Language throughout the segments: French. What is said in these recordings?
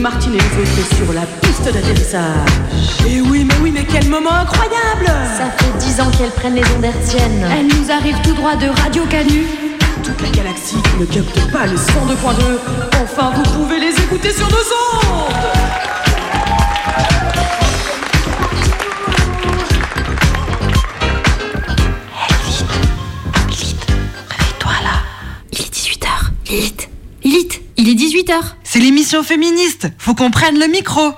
l'équipe de Lilith Martin et les autres sur la piste d'atterrissage. Et oui, mais oui, mais quel moment incroyable Ça fait dix ans qu'elles prennent les ondes hertziennes. Elles nous arrivent tout droit de Radio Canu. Toute la galaxie qui ne capte pas les 102.2. Enfin, vous pouvez les écouter sur nos ondes Réveille-toi là. Il est 18h. Lilith. Lilith, il est 18h. C'est l'émission féministe. Faut qu'on prenne le micro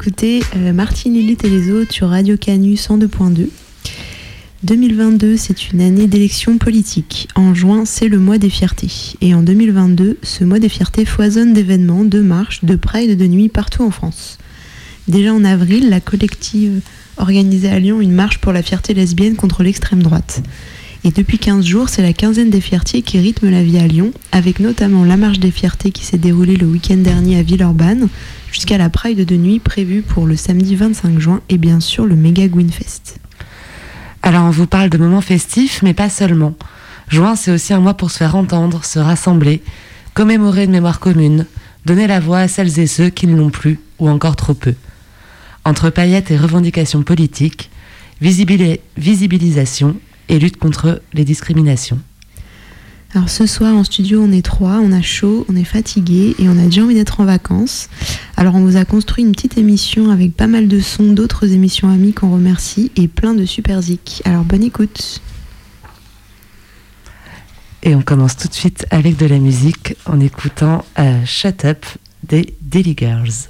Vous écoutez euh, Martine Lilith et les autres sur Radio Canu 102.2. 2022, c'est une année d'élection politique. En juin, c'est le mois des fiertés. Et en 2022, ce mois des fiertés foisonne d'événements, de marches, de pride de nuit partout en France. Déjà en avril, la collective organisait à Lyon une marche pour la fierté lesbienne contre l'extrême droite. Et depuis 15 jours, c'est la quinzaine des fiertés qui rythme la vie à Lyon, avec notamment la marche des fiertés qui s'est déroulée le week-end dernier à Villeurbanne, jusqu'à la Pride de nuit prévue pour le samedi 25 juin, et bien sûr le méga Gwynfest. Alors on vous parle de moments festifs, mais pas seulement. Juin, c'est aussi un mois pour se faire entendre, se rassembler, commémorer une mémoire commune, donner la voix à celles et ceux qui ne l'ont plus ou encore trop peu. Entre paillettes et revendications politiques, visibili- visibilisation et lutte contre les discriminations. Alors ce soir en studio on est trois, on a chaud, on est fatigué et on a déjà envie d'être en vacances. Alors on vous a construit une petite émission avec pas mal de sons d'autres émissions amies qu'on remercie et plein de super zik. Alors bonne écoute. Et on commence tout de suite avec de la musique en écoutant euh, Shut Up des Daily Girls.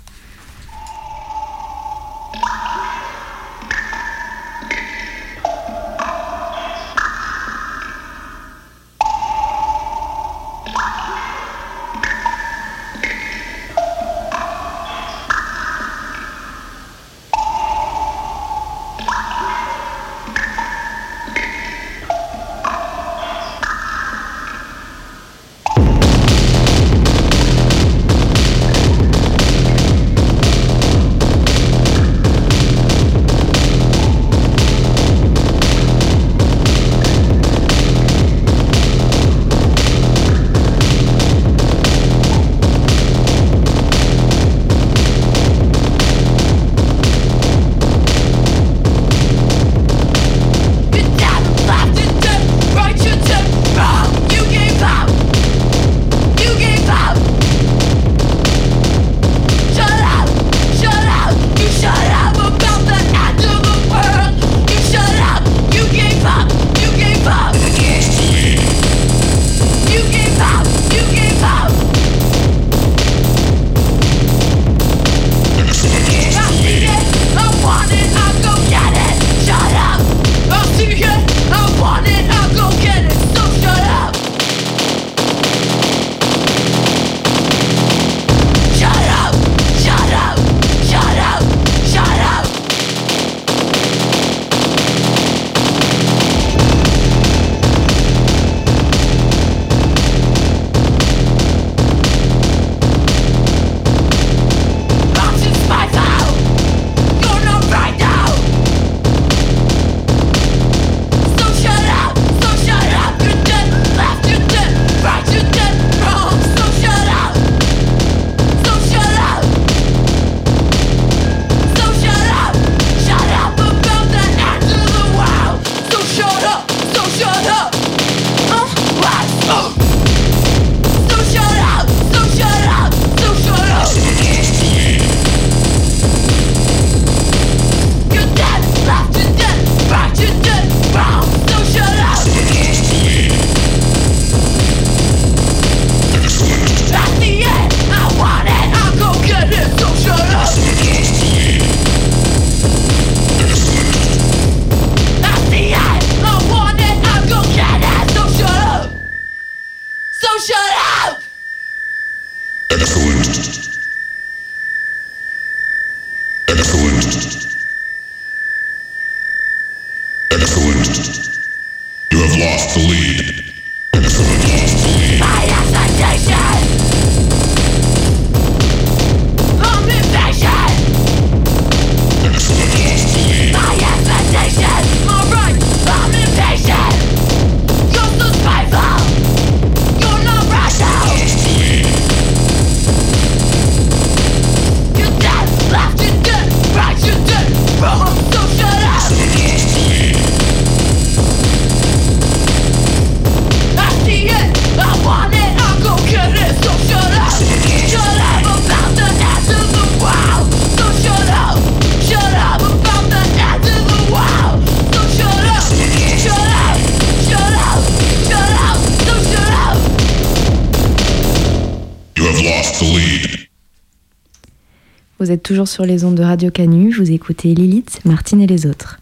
Vous êtes toujours sur les ondes de Radio Canu, vous écoutez Lilith, Martine et les autres.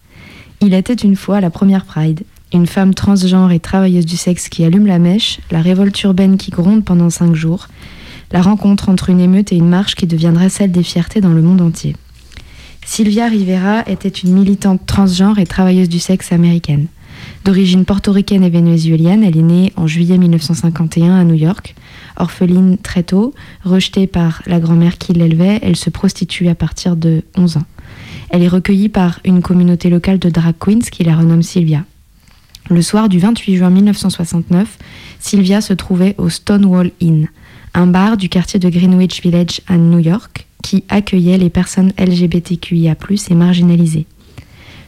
Il était une fois la première Pride, une femme transgenre et travailleuse du sexe qui allume la mèche, la révolte urbaine qui gronde pendant cinq jours, la rencontre entre une émeute et une marche qui deviendrait celle des fiertés dans le monde entier. Sylvia Rivera était une militante transgenre et travailleuse du sexe américaine. D'origine portoricaine et vénézuélienne, elle est née en juillet 1951 à New York. Orpheline très tôt, rejetée par la grand-mère qui l'élevait, elle se prostitue à partir de 11 ans. Elle est recueillie par une communauté locale de drag queens qui la renomme Sylvia. Le soir du 28 juin 1969, Sylvia se trouvait au Stonewall Inn, un bar du quartier de Greenwich Village à New York qui accueillait les personnes LGBTQIA+ et marginalisées.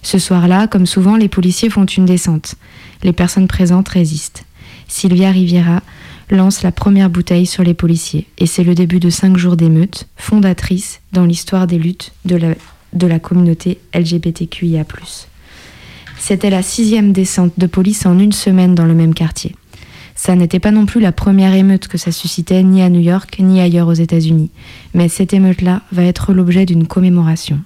Ce soir-là, comme souvent, les policiers font une descente. Les personnes présentes résistent. Sylvia Riviera lance la première bouteille sur les policiers, et c'est le début de cinq jours d'émeute, fondatrice dans l'histoire des luttes de la, communauté LGBTQIA. C'était la sixième descente de police en une semaine dans le même quartier. Ça n'était pas non plus la première émeute que ça suscitait ni à New York ni ailleurs aux États-Unis, mais cette émeute-là va être l'objet d'une commémoration.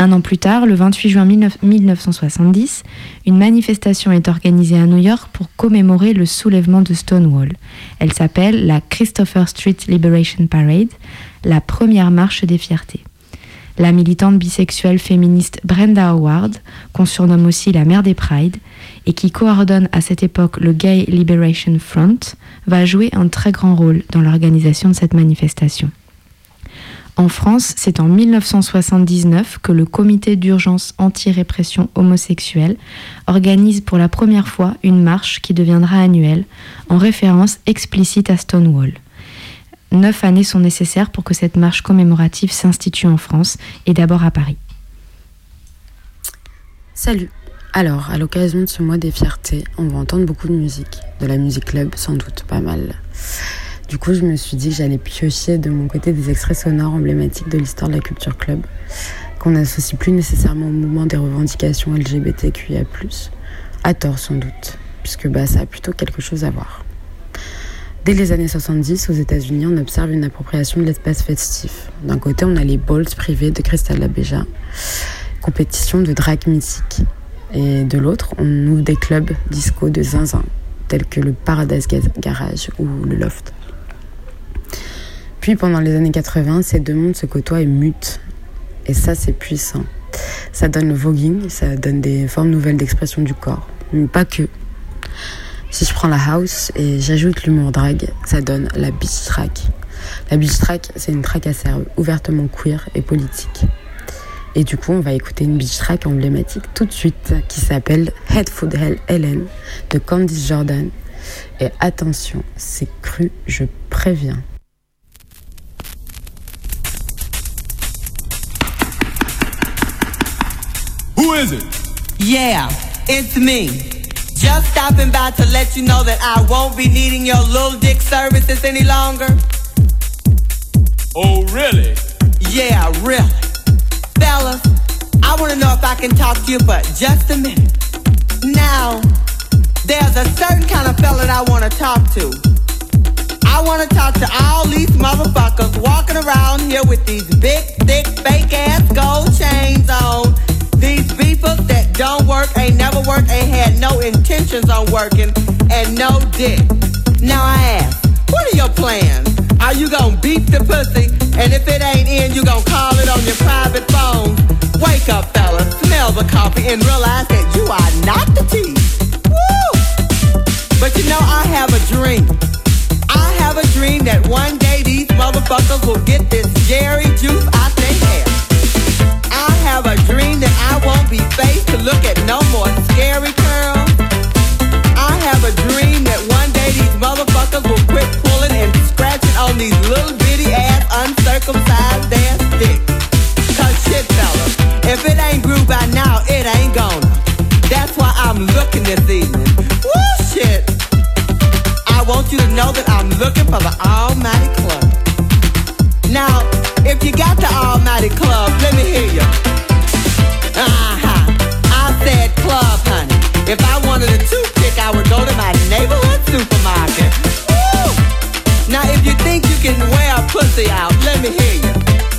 Un an plus tard, le 28 juin 1970, une manifestation est organisée à New York pour commémorer le soulèvement de Stonewall. Elle s'appelle la Christopher Street Liberation Parade, la première marche des fiertés. La militante bisexuelle féministe Brenda Howard, qu'on surnomme aussi la mère des Pride, et qui coordonne à cette époque le Gay Liberation Front, va jouer un très grand rôle dans l'organisation de cette manifestation. En France, c'est en 1979 que le comité d'urgence anti-répression homosexuelle organise pour la première fois une marche qui deviendra annuelle, en référence explicite à Stonewall. Neuf années sont nécessaires pour que cette marche commémorative s'institue en France et d'abord à Paris. Salut. Alors, à l'occasion de ce mois des fiertés, on va entendre beaucoup de musique, de la musique club sans doute, pas mal. Du coup, je me suis dit que j'allais piocher de mon côté des extraits sonores emblématiques de l'histoire de la culture club, qu'on n'associe plus nécessairement au mouvement des revendications LGBTQIA+, à tort sans doute, puisque bah, ça a plutôt quelque chose à voir. Dès les années 70, aux États-Unis, on observe une appropriation de l'espace festif. D'un côté, on a les balls privés de Crystal Labeja, compétition de drag mythique. Et de l'autre, on ouvre des clubs disco de zinzin, tels que le Paradise Garage ou le Loft. Puis pendant les années 80, ces deux mondes se côtoient et mutent. Et ça, c'est puissant. Ça donne le voguing, ça donne des formes nouvelles d'expression du corps. Mais pas que. Si je prends la house et j'ajoute l'humour drag, ça donne la beach track. La beach track, c'est une track à ouvertement queer et politique. Et du coup, on va écouter une beach track emblématique tout de suite qui s'appelle Head Food Hell Helen de Candice Jordan. Et attention, c'est cru, je préviens. Is it? Yeah, it's me. Just stopping by to let you know that I won't be needing your little dick services any longer. Oh, really? Yeah, really. Fellas, I want to know if I can talk to you for just a minute. Now, there's a certain kind of fella that I want to talk to. I want to talk to all these motherfuckers walking around here with these big, thick, fake ass gold chains on these beepers that don't work, ain't never worked, ain't had no intentions on working, and no dick. Now I ask, what are your plans? Are you gonna beat the pussy? And if it ain't in, you gonna call it on your private phone? Wake up, fella, smell the coffee, and realize that you are not the tea. Woo! But you know, I have a dream. I have a dream that one day these motherfuckers will get this Jerry juice out their hair have a dream that I won't be faced to look at no more scary curls. I have a dream that one day these motherfuckers will quit pulling and scratching on these little bitty ass uncircumcised shit, fellas, if it ain't grew by now, it ain't gonna. That's why I'm looking this evening. Shit. I want you to know that I'm looking for the Almighty Club. Now, if you got the Almighty Club, let me hear you. Said club, honey. If I wanted a toothpick, I would go to my neighborhood supermarket. Woo! Now, if you think you can wear a pussy out, let me hear you.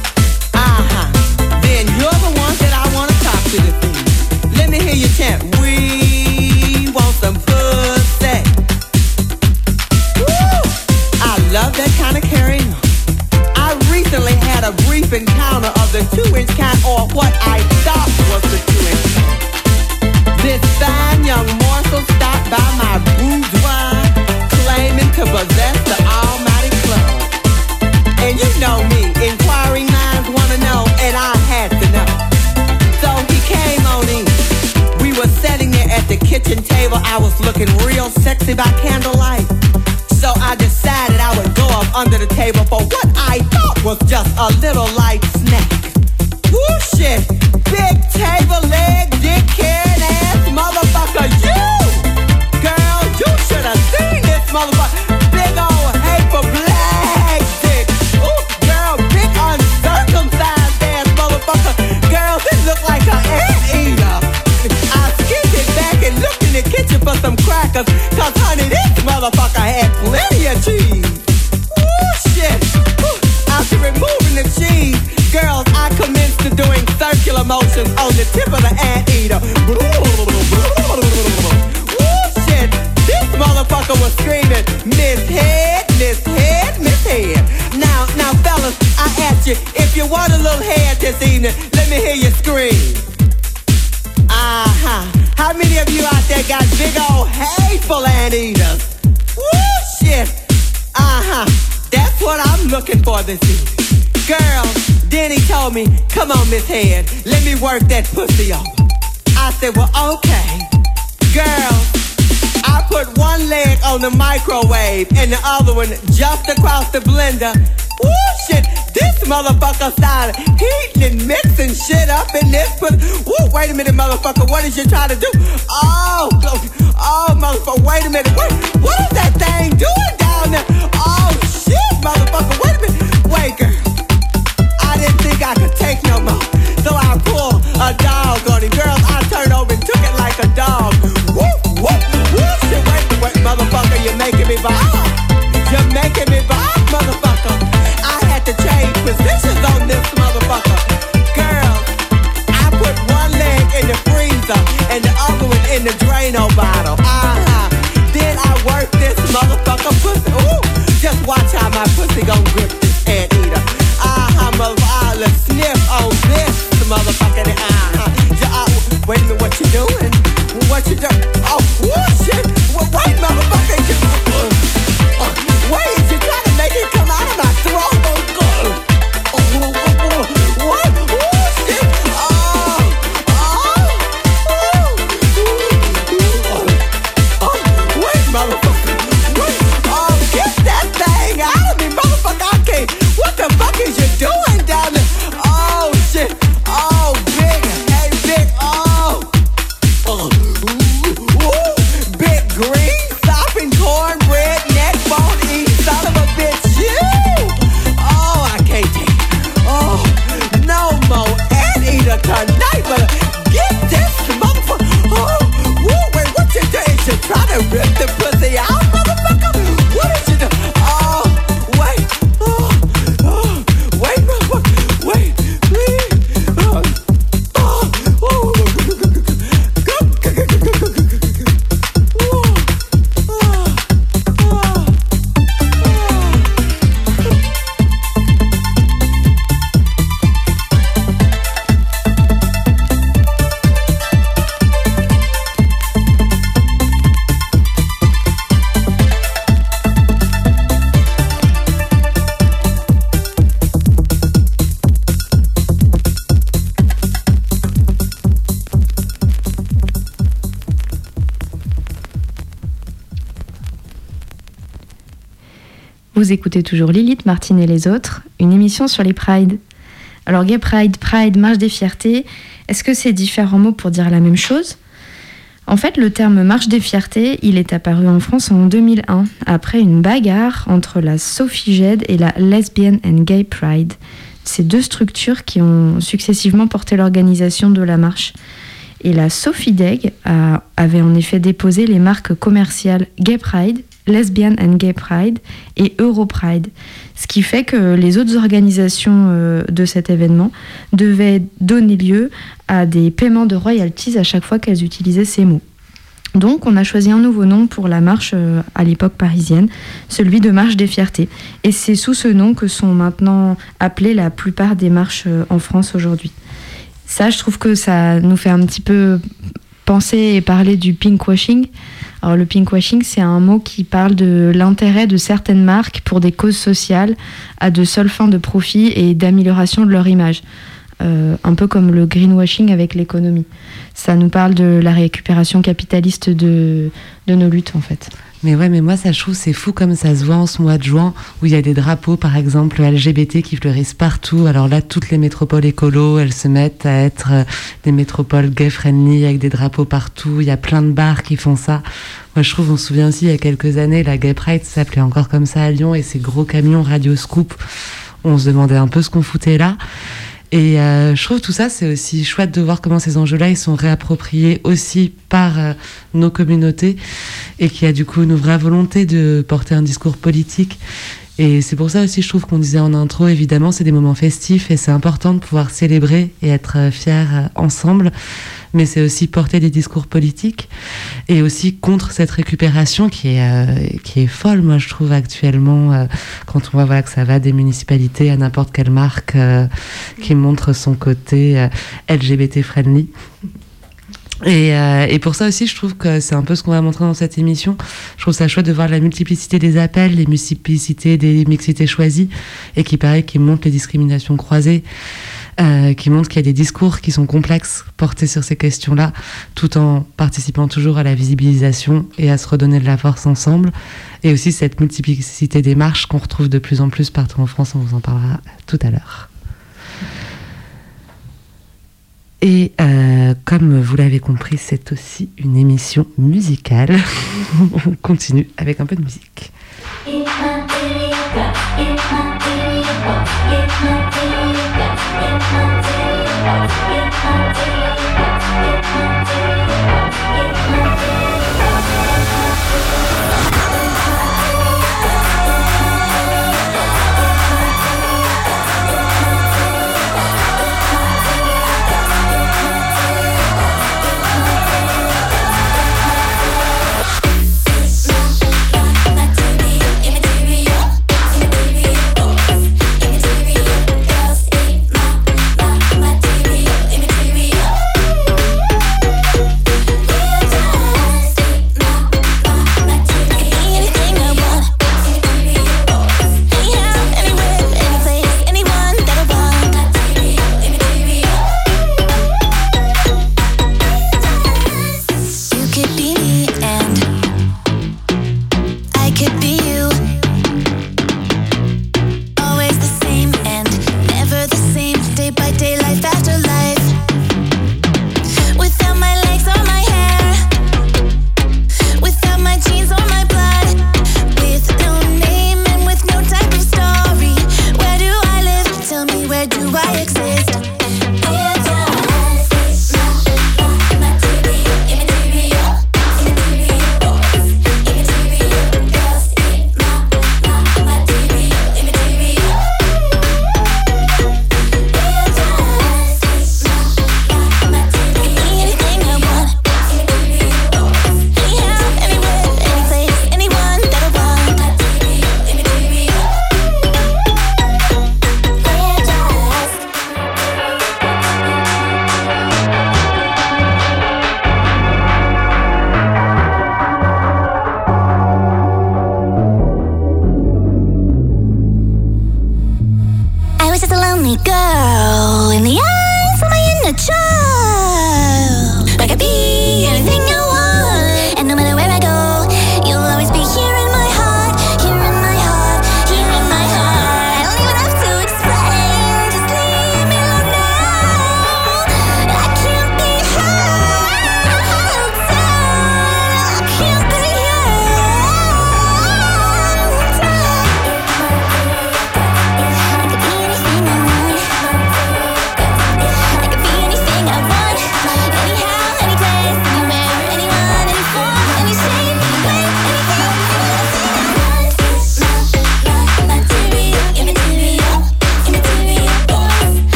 Work that pussy up. I said, well, okay. Girl, I put one leg on the microwave and the other one just across the blender. Woo, shit, this motherfucker started heating and mixing shit up in this pussy. Woo, wait a minute, motherfucker, what is you trying to do? Oh, oh, motherfucker, wait a minute, what, what is that thing doing down there? Oh, shit, motherfucker, wait a minute, wait, girl. Think I could take no more. So I pulled a dog on him. Girls, I turned over and took it like a dog. Whoop, whoop, whoop. Shit, wait, wait, motherfucker, you're making me vibe. You're making me vibe, motherfucker. I had to change positions on this motherfucker. Girls, I put one leg in the freezer and the other one in the Drano bottle. Uh-huh. Then I worked this motherfucker pussy. Ooh, just watch how my pussy gon' grip los ángeles. Vous écoutez toujours Lilith, Martine et les autres, une émission sur les Pride. Alors, Gay Pride, Pride, Marche des Fiertés, est-ce que c'est différents mots pour dire la même chose? En fait, le terme Marche des Fiertés, il est apparu en France en 2001, après une bagarre entre la Sophie et la Lesbian and Gay Pride. Ces deux structures qui ont successivement porté l'organisation de la marche. Et la Sophideg a- avait en effet déposé les marques commerciales Gay Pride, Lesbian and Gay Pride et Europride. Ce qui fait que les autres organisations euh, de cet événement devaient donner lieu à des paiements de royalties à chaque fois qu'elles utilisaient ces mots. Donc on a choisi un nouveau nom pour la marche euh, à l'époque parisienne, celui de Marche des Fiertés. Et c'est sous ce nom que sont maintenant appelées la plupart des marches euh, en France aujourd'hui. Ça, je trouve que ça nous fait un petit peu penser et parler du pinkwashing. Alors le pinkwashing, c'est un mot qui parle de l'intérêt de certaines marques pour des causes sociales à de seules fins de profit et d'amélioration de leur image. Euh, un peu comme le greenwashing avec l'économie. Ça nous parle de la récupération capitaliste de, nos luttes en fait. Mais ouais, mais moi, ça, je trouve, c'est fou comme ça se voit en ce mois de juin, où il y a des drapeaux, par exemple, LGBT qui fleurissent partout. Alors là, toutes les métropoles écolo, elles se mettent à être euh, des métropoles gay-friendly, avec des drapeaux partout. Il y a plein de bars qui font ça. Moi, je trouve, on se souvient aussi, il y a quelques années, la Gay Pride s'appelait encore comme ça à Lyon, et ces gros camions Radio Scoop, on se demandait un peu ce qu'on foutait là. Et euh, je trouve tout ça, c'est aussi chouette de voir comment ces enjeux-là, ils sont réappropriés aussi par euh, nos communautés et qu'il y a du coup une vraie volonté de porter un discours politique. Et c'est pour ça aussi, je trouve qu'on disait en intro, évidemment, c'est des moments festifs et c'est important de pouvoir célébrer et être fiers ensemble mais c'est aussi porter des discours politiques et aussi contre cette récupération qui est, euh, qui est folle, moi je trouve actuellement, euh, quand on voit voilà, que ça va des municipalités à n'importe quelle marque euh, qui montre son côté LGBT friendly. Et, et, pour ça aussi, je trouve que c'est un peu ce qu'on va montrer dans cette émission. Je trouve ça chouette de voir la multiplicité des appels, les multiplicités des mixités choisies, et qui paraît qui montre les discriminations croisées. Euh, qui montre qu'il y a des discours qui sont complexes portés sur ces questions-là, tout en participant toujours à la visibilisation et à se redonner de la force ensemble. Et aussi cette multiplicité des marches qu'on retrouve de plus en plus partout en France, on vous en parlera tout à l'heure. Et euh, comme vous l'avez compris, c'est aussi une émission musicale. On continue avec un peu de musique.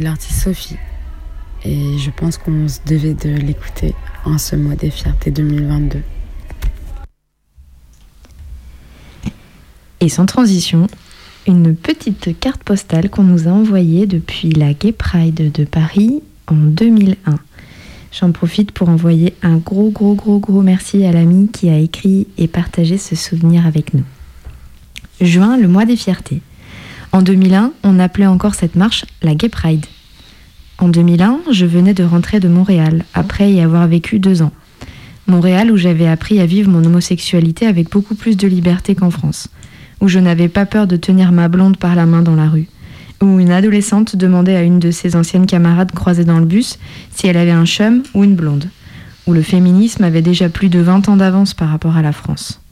L'artiste Sophie et je pense qu'on se devait de l'écouter en ce mois des fiertés 2022. Et sans transition, une petite carte postale qu'on nous a envoyée depuis la Gay Pride de Paris en 2001. J'en profite pour envoyer un gros gros gros gros merci à l'ami qui a écrit et partagé ce souvenir avec nous. Juin, le mois des fiertés. En 2001, on appelait encore cette marche la Gay Pride. En 2001, je venais de rentrer de Montréal, après y avoir vécu deux ans. Montréal où j'avais appris à vivre mon homosexualité avec beaucoup plus de liberté qu'en France, où je n'avais pas peur de tenir ma blonde par la main dans la rue, où une adolescente demandait à une de ses anciennes camarades croisées dans le bus si elle avait un chum ou une blonde, où le féminisme avait déjà plus de 20 ans d'avance par rapport à la France.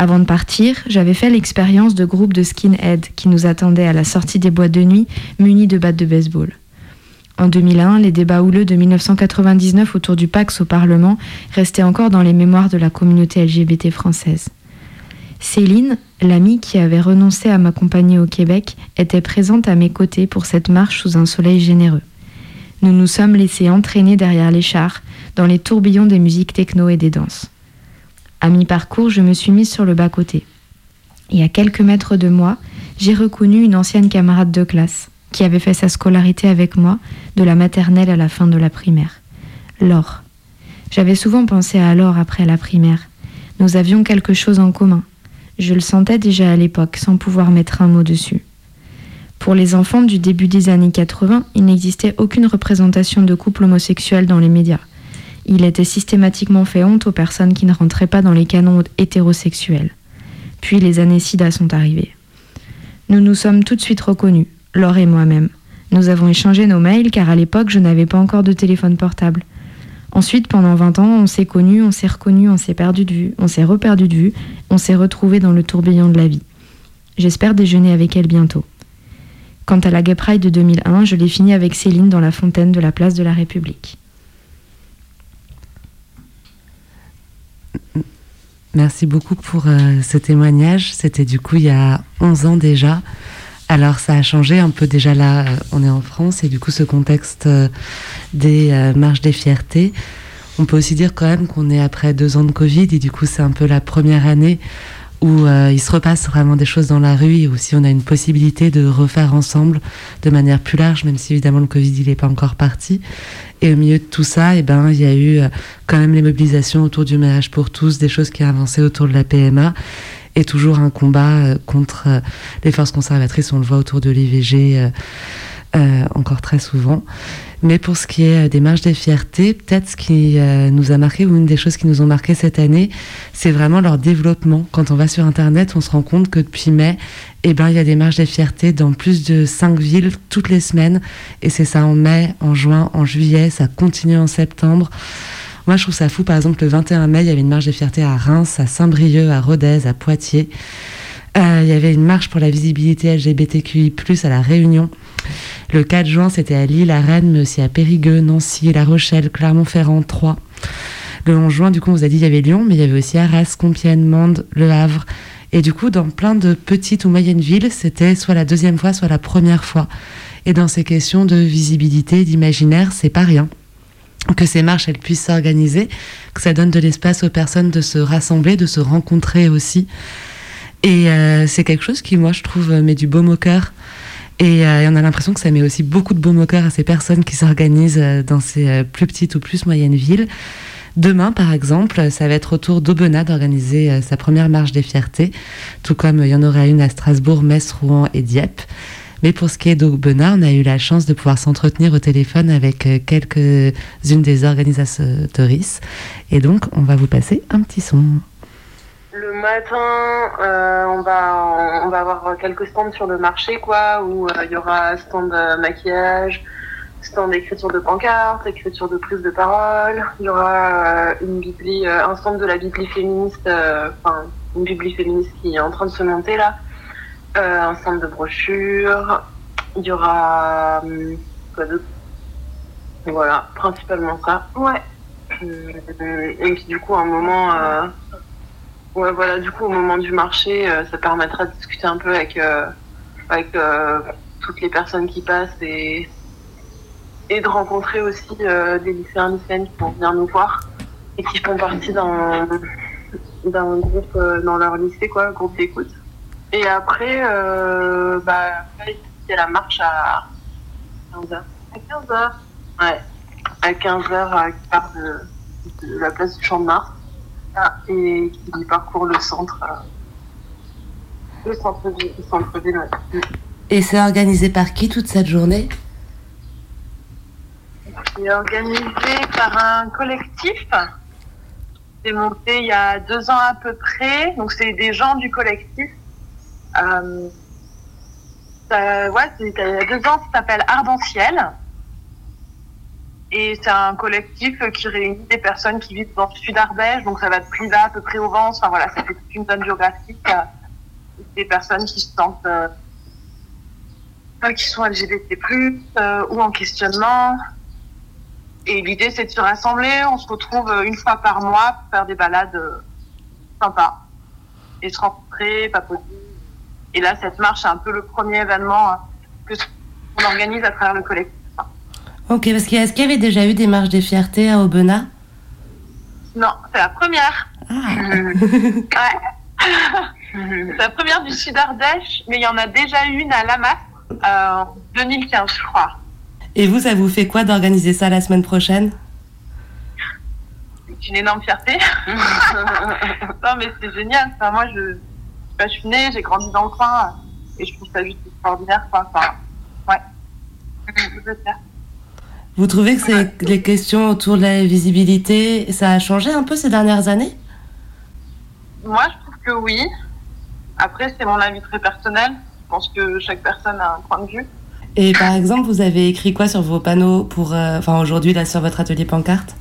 Avant de partir, j'avais fait l'expérience de groupes de skinhead qui nous attendaient à la sortie des boîtes de nuit munis de battes de baseball. En 2001, les débats houleux de 1999 autour du Pax au Parlement restaient encore dans les mémoires de la communauté LGBT française. Céline, l'amie qui avait renoncé à m'accompagner au Québec, était présente à mes côtés pour cette marche sous un soleil généreux. Nous nous sommes laissés entraîner derrière les chars, dans les tourbillons des musiques techno et des danses. À mi-parcours, je me suis mise sur le bas-côté. Et à quelques mètres de moi, j'ai reconnu une ancienne camarade de classe qui avait fait sa scolarité avec moi, de la maternelle à la fin de la primaire. Laure. J'avais souvent pensé à Laure après la primaire. Nous avions quelque chose en commun. Je le sentais déjà à l'époque, sans pouvoir mettre un mot dessus. Pour les enfants du début des années 80, il n'existait aucune représentation de couple homosexuel dans les médias. Il était systématiquement fait honte aux personnes qui ne rentraient pas dans les canons hétérosexuels. Puis les années SIDA sont arrivées. Nous nous sommes tout de suite reconnus, Laure et moi-même. Nous avons échangé nos mails car à l'époque je n'avais pas encore de téléphone portable. Ensuite, pendant 20 ans, on s'est connus, on s'est reconnus, on s'est perdu de vue, on s'est reperdu de vue, on s'est retrouvés dans le tourbillon de la vie. J'espère déjeuner avec elle bientôt. Quant à la Gay Pride de 2001, je l'ai fini avec Céline dans la fontaine de la place de la République. Merci beaucoup pour euh, ce témoignage. C'était du coup il y a 11 ans déjà. Alors ça a changé un peu déjà là, euh, on est en France et du coup ce contexte euh, des marches des fiertés. On peut aussi dire quand même qu'on est après deux ans de Covid et du coup c'est un peu la première année où il se repasse vraiment des choses dans la rue et aussi on a une possibilité de refaire ensemble de manière plus large, même si évidemment le Covid il n'est pas encore parti. Et au milieu de tout ça, eh ben, il y a eu quand même les mobilisations autour du mariage pour tous, des choses qui avancé autour de la PMA et toujours un combat euh, contre euh, les forces conservatrices. On le voit autour de l'IVG euh, encore très souvent. Mais pour ce qui est des marches des fiertés, peut-être ce qui nous a marqué ou une des choses qui nous ont marqué cette année, c'est vraiment leur développement. Quand on va sur Internet, on se rend compte que depuis mai, eh ben, il y a des marches des fiertés dans plus de cinq villes toutes les semaines. Et c'est ça en mai, en juin, en juillet, ça continue en septembre. Moi, je trouve ça fou. Par exemple, le 21 mai, il y avait une marche des fiertés à Reims, à Saint-Brieuc, à Rodez, à Poitiers. Euh, il y avait une marche pour la visibilité LGBTQI+, à La Réunion. Le 4 juin, c'était à Lille, à Rennes, mais aussi à Périgueux, Nancy, La Rochelle, Clermont-Ferrand, Troyes. Le 11 juin, du coup, on vous a dit il y avait Lyon, mais il y avait aussi Arras, Compiègne, Mende, Le Havre. Et du coup, dans plein de petites ou moyennes villes, c'était soit la deuxième fois, soit la première fois. Et dans ces questions de visibilité, d'imaginaire, c'est pas rien que ces marches elles puissent s'organiser, que ça donne de l'espace aux personnes de se rassembler, de se rencontrer aussi. Et euh, c'est quelque chose qui, moi, je trouve, met du baume au cœur. Et, euh, on a l'impression que ça met aussi beaucoup de baume au cœur à ces personnes qui s'organisent euh, dans ces plus petites ou plus moyennes villes. Demain, par exemple, ça va être au tour d'Aubenas d'organiser sa première marche des fiertés, tout comme il y en aura une à Strasbourg, Metz, Rouen et Dieppe. Mais pour ce qui est d'Aubenas, on a eu la chance de pouvoir s'entretenir au téléphone avec euh, quelques-unes des organisatrices. Et donc, on va vous passer un petit son. Le matin, euh, on, va, on va avoir quelques stands sur le marché, quoi, où euh, il y aura stand de maquillage, stand d'écriture de pancarte, écriture de prise de parole. Il y aura une bibli, un stand de la bibli féministe, enfin, une bibli féministe qui est en train de se monter là. Euh, un centre de brochures. Il y aura. Quoi d'autre? Voilà, principalement ça. Ouais. Euh, et puis du coup, un moment. Euh, ouais, voilà, du coup, au moment du marché, ça permettra de discuter un peu avec, avec toutes les personnes qui passent et, et de rencontrer aussi euh, des lycéens lycéennes qui vont venir nous voir et qui font partie d'un groupe euh, dans leur lycée, quoi, groupe d'écoute. Et après, euh, bah, il y a la marche à 15h. À 15h Ouais. À 15h, qui part de, la place du Champ de Mars ah, et qui parcourt le centre. le centre-ville, centre ouais. Et c'est organisé par qui toute cette journée? C'est organisé par un collectif. C'est monté il y a deux ans à peu près. Donc c'est des gens du collectif. Euh, ça, ouais, il y a deux ans, ça s'appelle Ardentiel. Et c'est un collectif qui réunit des personnes qui vivent dans le sud Ardèche, donc ça va de Privas à peu près au Vence. Enfin voilà, ça fait toute une zone géographique. Des personnes qui se sentent euh, qui sont LGBT+, euh, ou en questionnement. Et l'idée, c'est de se rassembler. On se retrouve une fois par mois pour faire des balades euh, sympas. Et se rencontrer, papoter. Et là, cette marche, c'est un peu le premier événement que qu'on organise à travers le collectif. Ok, parce qu'il est-ce qu'il y avait déjà eu des marches des fiertés à Aubenas? Non, c'est la première. Ah. ouais. c'est la première du Sud Ardèche, mais il y en a déjà une à Lamas en 2015, je crois. Et vous, ça vous fait quoi d'organiser ça la semaine prochaine? C'est une énorme fierté. non, mais c'est génial. Enfin, moi, je, je suis née, j'ai grandi dans le coin et je trouve ça juste extraordinaire. Quoi. Enfin, ouais. Je faire. Vous trouvez que c'est les questions autour de la visibilité, ça a changé un peu ces dernières années? Moi, je trouve que oui. Après, c'est mon avis très personnel. Je pense que chaque personne a un point de vue. Et par exemple, vous avez écrit quoi sur vos panneaux pour, euh, enfin aujourd'hui là sur votre atelier pancarte?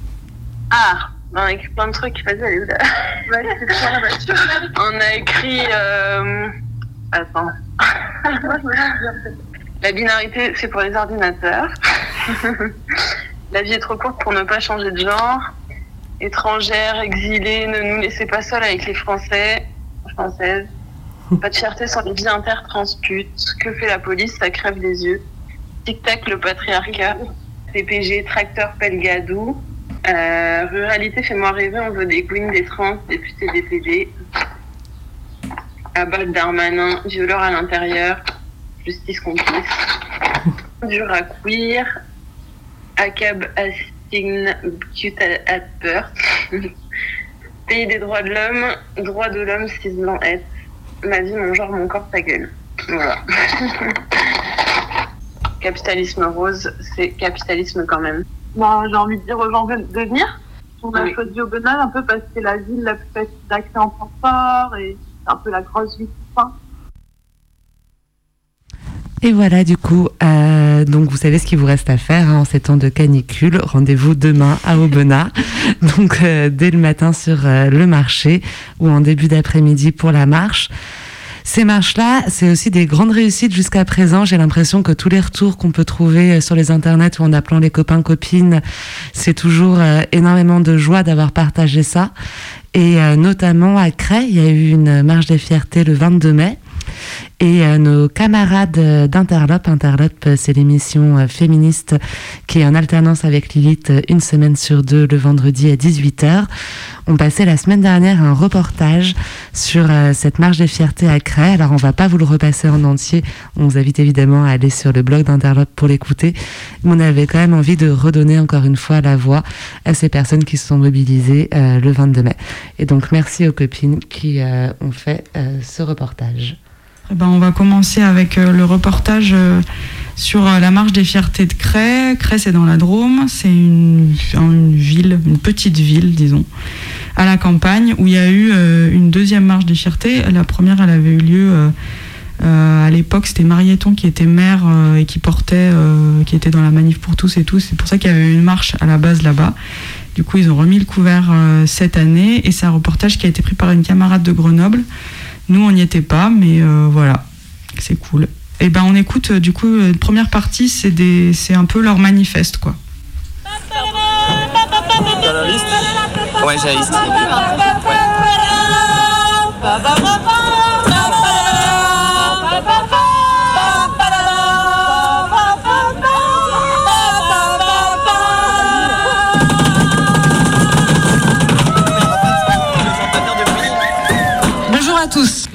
Ah, on a écrit plein de trucs. Vas-y, allez, On a écrit. Euh... Attends. La binarité, c'est pour les ordinateurs. La vie est trop courte pour ne pas changer de genre. Étrangère, exilée, ne nous laissez pas seuls avec les Français, Françaises. Pas de fierté sur les vies intertransputes. Que fait la police? Ça crève les yeux. Tic-tac, le patriarcat. CPG, tracteur, pelgadou. Euh, ruralité, fais-moi rêver, on veut des queens, des trans, des putes et des PD. Abat Darmanin, violeur à l'intérieur. Justice complice. Dur à queer. Acab Astign, cute at birth. Pays des droits de l'homme, droits de l'homme, cis blanc être ma vie, mon genre, mon corps, ta gueule. Voilà. capitalisme rose, c'est capitalisme quand même. Bon, j'ai envie de dire aux gens de, venir. On a oui. choisi Aubenas un peu parce que c'est la ville la plus facile d'accès en transport et c'est un peu la grosse ville fin. Et voilà, du coup, euh, donc vous savez ce qu'il vous reste à faire hein, en ces temps de canicule. Rendez-vous demain à Aubenas, donc euh, dès le matin sur euh, le marché ou en début d'après-midi pour la marche. Ces marches-là, c'est aussi des grandes réussites jusqu'à présent. J'ai l'impression que tous les retours qu'on peut trouver sur les internets ou en appelant les copains copines, c'est toujours énormément de joie d'avoir partagé ça. Et notamment à Cray, il y a eu une marche des fiertés le 22 mai. Et euh, nos camarades d'Interlope, Interlope, c'est l'émission euh, féministe qui est en alternance avec Lilith une semaine sur deux le vendredi à 18h, ont passé la semaine dernière un reportage sur euh, cette marche des fiertés à Cray. Alors on va pas vous le repasser en entier, on vous invite évidemment à aller sur le blog d'Interlope pour l'écouter, mais on avait quand même envie de redonner encore une fois la voix à ces personnes qui se sont mobilisées euh, le 22 mai. Et donc merci aux copines qui euh, ont fait ce reportage. Eh ben, on va commencer avec euh, le reportage euh, sur euh, la marche des fiertés de Cray. Cray, c'est dans la Drôme. C'est une, ville, une petite ville, disons, à la campagne, où il y a eu une deuxième marche des fiertés. La première, elle avait eu lieu à l'époque. C'était Marieton qui était maire et qui portait, qui était dans la manif pour tous et tous. C'est pour ça qu'il y avait eu une marche à la base là-bas. Du coup, ils ont remis le couvert cette année. Et c'est un reportage qui a été pris par une camarade de Grenoble. Nous, on n'y était pas, mais euh, voilà, c'est cool. Et eh ben, on écoute, euh, du coup, euh, première partie, c'est des, c'est un peu leur manifeste, quoi. T'as la liste Ouais, j'ai la liste. Ouais.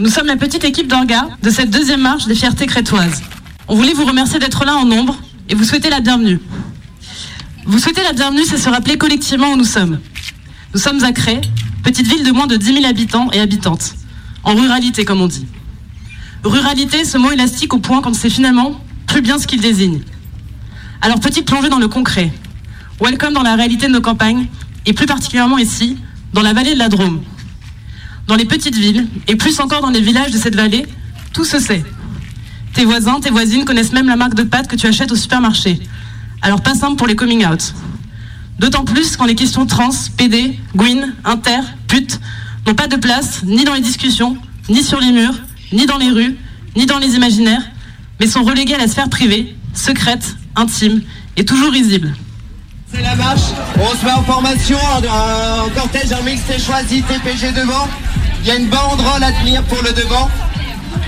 Nous sommes la petite équipe d'Orga de cette deuxième marche des fiertés crétoises. On voulait vous remercier d'être là en nombre et vous souhaiter la bienvenue. Vous souhaiter la bienvenue, c'est se rappeler collectivement où nous sommes. Nous sommes à Cré, petite ville de moins de 10 000 habitants et habitantes, en ruralité comme on dit. Ruralité, ce mot élastique au point qu'on ne sait finalement plus bien ce qu'il désigne. Alors petite plongée dans le concret. Welcome dans la réalité de nos campagnes, et plus particulièrement ici, dans la vallée de la Drôme. Dans les petites villes, et plus encore dans les villages de cette vallée, tout se sait. Tes voisins, tes voisines connaissent même la marque de pâtes que tu achètes au supermarché. Alors pas simple pour les coming out. D'autant plus quand les questions trans, PD, gwyn, inter, pute n'ont pas de place ni dans les discussions, ni sur les murs, ni dans les rues, ni dans les imaginaires, mais sont reléguées à la sphère privée, secrète, intime et toujours risible. C'est la marche, on se met en formation, en, cortège, en mixte choisi, TPG devant. Il y a une banderole à tenir pour le devant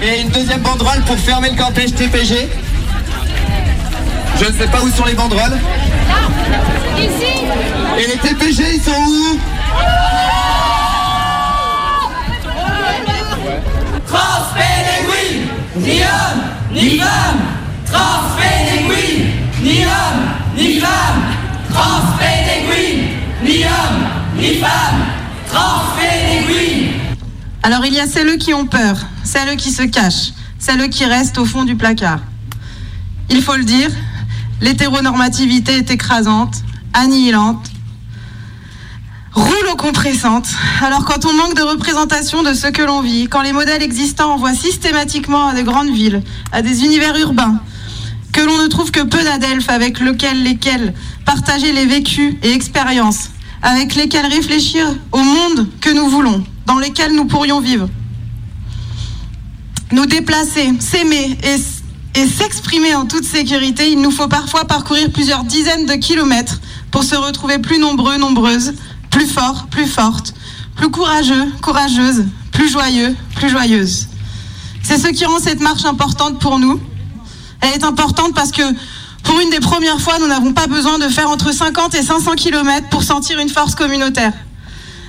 et une deuxième banderole pour fermer le cortège TPG. Je ne sais pas où sont les banderoles. Ici. Et les TPG, ils sont où? Transpédéguine, ni homme, ni femme. Transpédéguine, ni homme, ni femme. Ni homme, ni femme. Alors il y a celles qui ont peur, celles qui se cachent, celles qui restent au fond du placard. Il faut le dire, l'hétéronormativité est écrasante, annihilante, rouleau-compressante. Alors quand on manque de représentation de ce que l'on vit, quand les modèles existants envoient systématiquement à de grandes villes, à des univers urbains, que l'on ne trouve que peu d'adelphes avec lesquels, partager les vécus et expériences, avec lesquels réfléchir au monde que nous voulons, dans lesquels nous pourrions vivre. Nous déplacer, s'aimer et, et s'exprimer en toute sécurité, il nous faut parfois parcourir plusieurs dizaines de kilomètres pour se retrouver plus nombreux, nombreuses, plus forts, plus fortes, plus courageux, courageuses, plus joyeux, plus joyeuses. C'est ce qui rend cette marche importante pour nous. Elle est importante parce que pour une des premières fois, nous n'avons pas besoin de faire entre 50 et 500 km pour sentir une force communautaire.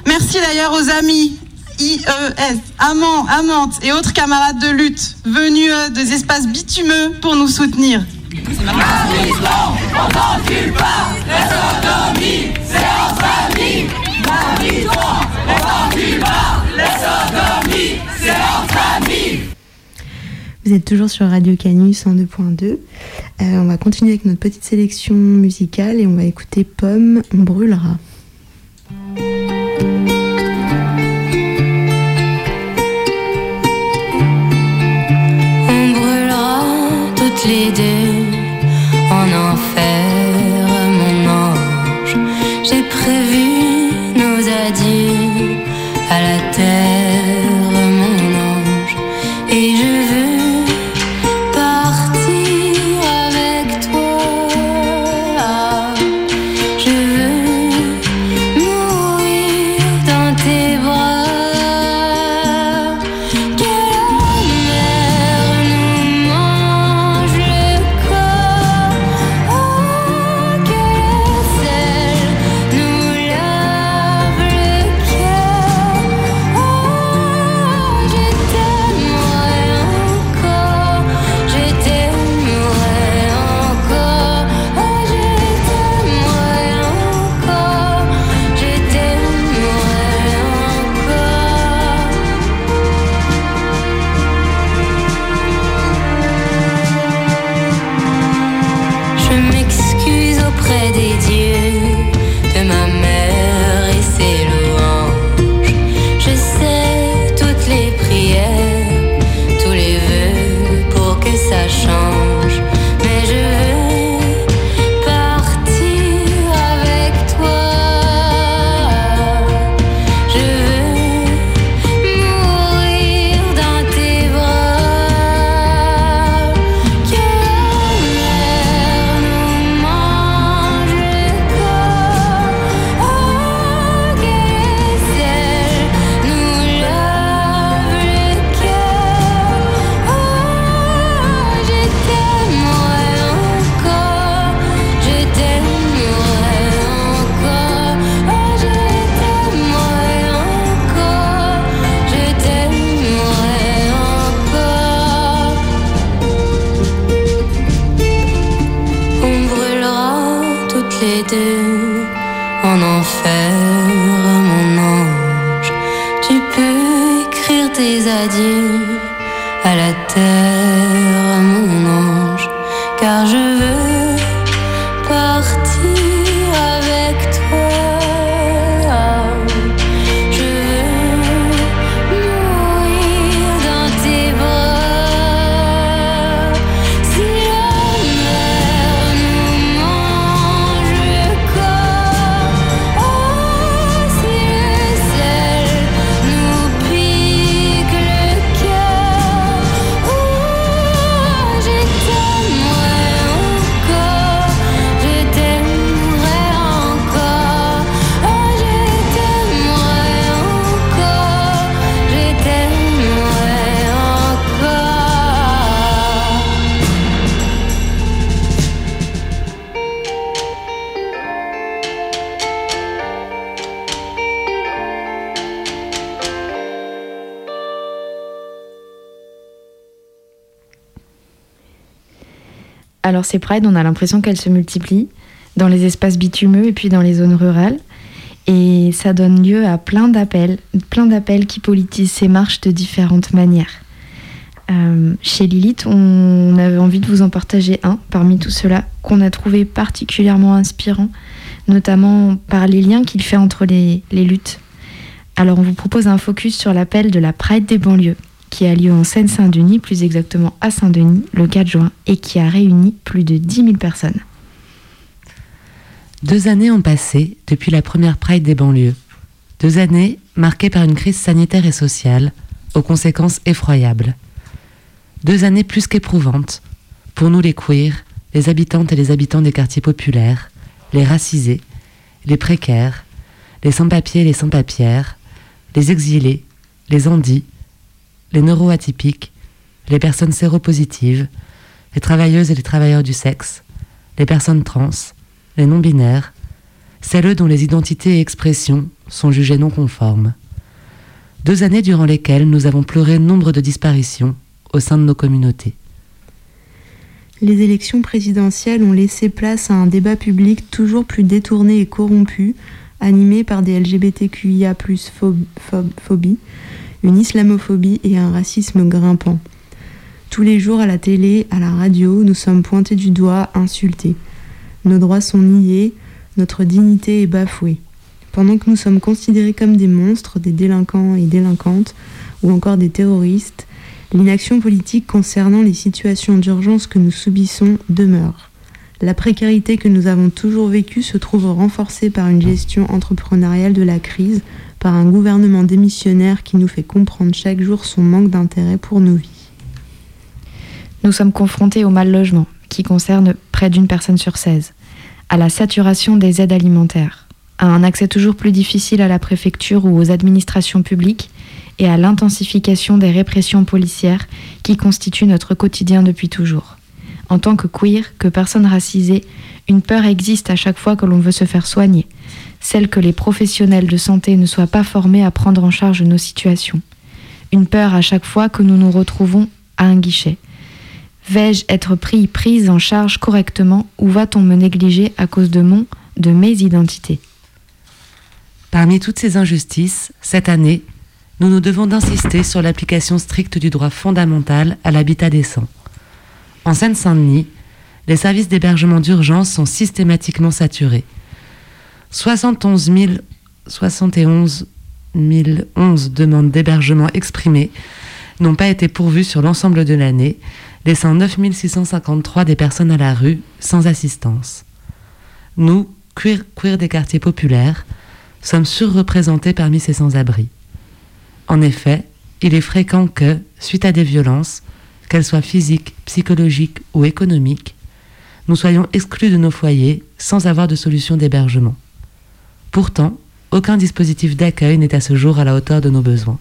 Merci d'ailleurs aux amis IES, amants, amantes et autres camarades de lutte venus euh, des espaces bitumeux pour nous soutenir. Vous êtes toujours sur Radio Canus 102.2. Euh, on va continuer avec notre petite sélection musicale et on va écouter Pomme, on brûlera. On brûlera toutes les deux en enfer, mon ange. J'ai prévu nos adieux à la terre, en enfer, mon ange. Tu peux écrire tes adieux Alors ces prides, on a l'impression qu'elles se multiplient dans les espaces bitumeux et puis dans les zones rurales. Et ça donne lieu à plein d'appels, qui politisent ces marches de différentes manières. Euh, chez Lilith, on avait envie de vous en partager un parmi tout cela qu'on a trouvé particulièrement inspirant, notamment par les liens qu'il fait entre les, les luttes. Alors on vous propose un focus sur l'appel de la Pride des banlieues, qui a lieu en Seine-Saint-Denis, plus exactement à Saint-Denis, le 4 juin, et qui a réuni plus de 10 000 personnes. Deux années ont passé depuis la première Pride des banlieues. Deux années marquées par une crise sanitaire et sociale aux conséquences effroyables. Deux années plus qu'éprouvantes pour nous les queers, les habitantes et les habitants des quartiers populaires, les racisés, les précaires, les sans-papiers et les sans-papières, les exilés, les andis, les neuroatypiques, les personnes séropositives, les travailleuses et les travailleurs du sexe, les personnes trans, les non-binaires, celles dont les identités et expressions sont jugées non conformes. Deux années durant lesquelles nous avons pleuré nombre de disparitions au sein de nos communautés. Les élections présidentielles ont laissé place à un débat public toujours plus détourné et corrompu, animé par des LGBTQIA phob- phob- phobie, une islamophobie et un racisme grimpant. Tous les jours à la télé, à la radio, nous sommes pointés du doigt, insultés. Nos droits sont niés, notre dignité est bafouée. Pendant que nous sommes considérés comme des monstres, des délinquants et délinquantes, ou encore des terroristes, l'inaction politique concernant les situations d'urgence que nous subissons demeure. La précarité que nous avons toujours vécue se trouve renforcée par une gestion entrepreneuriale de la crise, par un gouvernement démissionnaire qui nous fait comprendre chaque jour son manque d'intérêt pour nos vies. Nous sommes confrontés au mal logement, qui concerne près d'une personne sur 16, à la saturation des aides alimentaires, à un accès toujours plus difficile à la préfecture ou aux administrations publiques, et à l'intensification des répressions policières qui constituent notre quotidien depuis toujours. En tant que queer, que personne racisée, une peur existe à chaque fois que l'on veut se faire soigner, celle que les professionnels de santé ne soient pas formés à prendre en charge nos situations. Une peur à chaque fois que nous nous retrouvons à un guichet. Vais-je être pris, prise en charge correctement ou va-t-on me négliger à cause de mon, de mes identités? Parmi toutes ces injustices, cette année, nous nous devons d'insister sur l'application stricte du droit fondamental à l'habitat décent. En Seine-Saint-Denis, les services d'hébergement d'urgence sont systématiquement saturés. 71 000 71 011 demandes d'hébergement exprimées n'ont pas été pourvues sur l'ensemble de l'année, laissant 9 653 des personnes à la rue sans assistance. Nous, queer, queer des quartiers populaires, sommes surreprésentés parmi ces sans-abri. En effet, il est fréquent que, suite à des violences, qu'elles soient physiques, psychologiques ou économiques, nous soyons exclus de nos foyers sans avoir de solution d'hébergement. Pourtant, aucun dispositif d'accueil n'est à ce jour à la hauteur de nos besoins.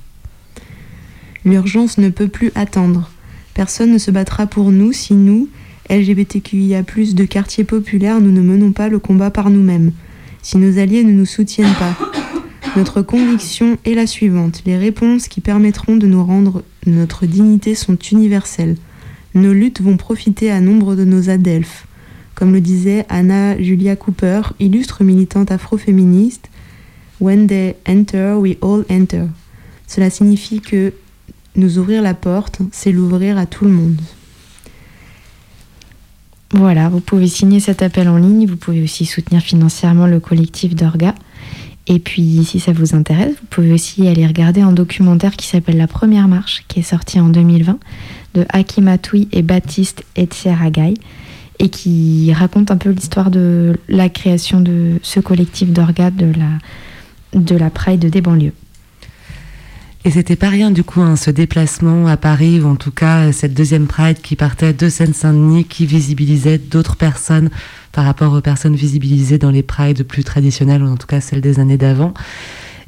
L'urgence ne peut plus attendre. Personne ne se battra pour nous si nous, LGBTQIA, de quartiers populaires, nous ne menons pas le combat par nous-mêmes. Si nos alliés ne nous soutiennent pas. Notre conviction est la suivante. Les réponses qui permettront de nous rendre notre dignité sont universelles. Nos luttes vont profiter à nombre de nos adelphes. Comme le disait Anna Julia Cooper, illustre militante afroféministe, When they enter, we all enter. Cela signifie que nous ouvrir la porte, c'est l'ouvrir à tout le monde. Voilà, vous pouvez signer cet appel en ligne, vous pouvez aussi soutenir financièrement le collectif d'Orga. Et puis, si ça vous intéresse, vous pouvez aussi aller regarder un documentaire qui s'appelle La Première Marche, qui est sorti en 2020, de Hakim Atoui et Baptiste Etseragaï, et qui raconte un peu l'histoire de la création de ce collectif d'Orga de la, de la Pride des banlieues. Et c'était pas rien du coup, hein, ce déplacement à Paris, ou en tout cas cette deuxième Pride qui partait de Seine-Saint-Denis, qui visibilisait d'autres personnes par rapport aux personnes visibilisées dans les Prides plus traditionnelles, ou en tout cas celles des années d'avant.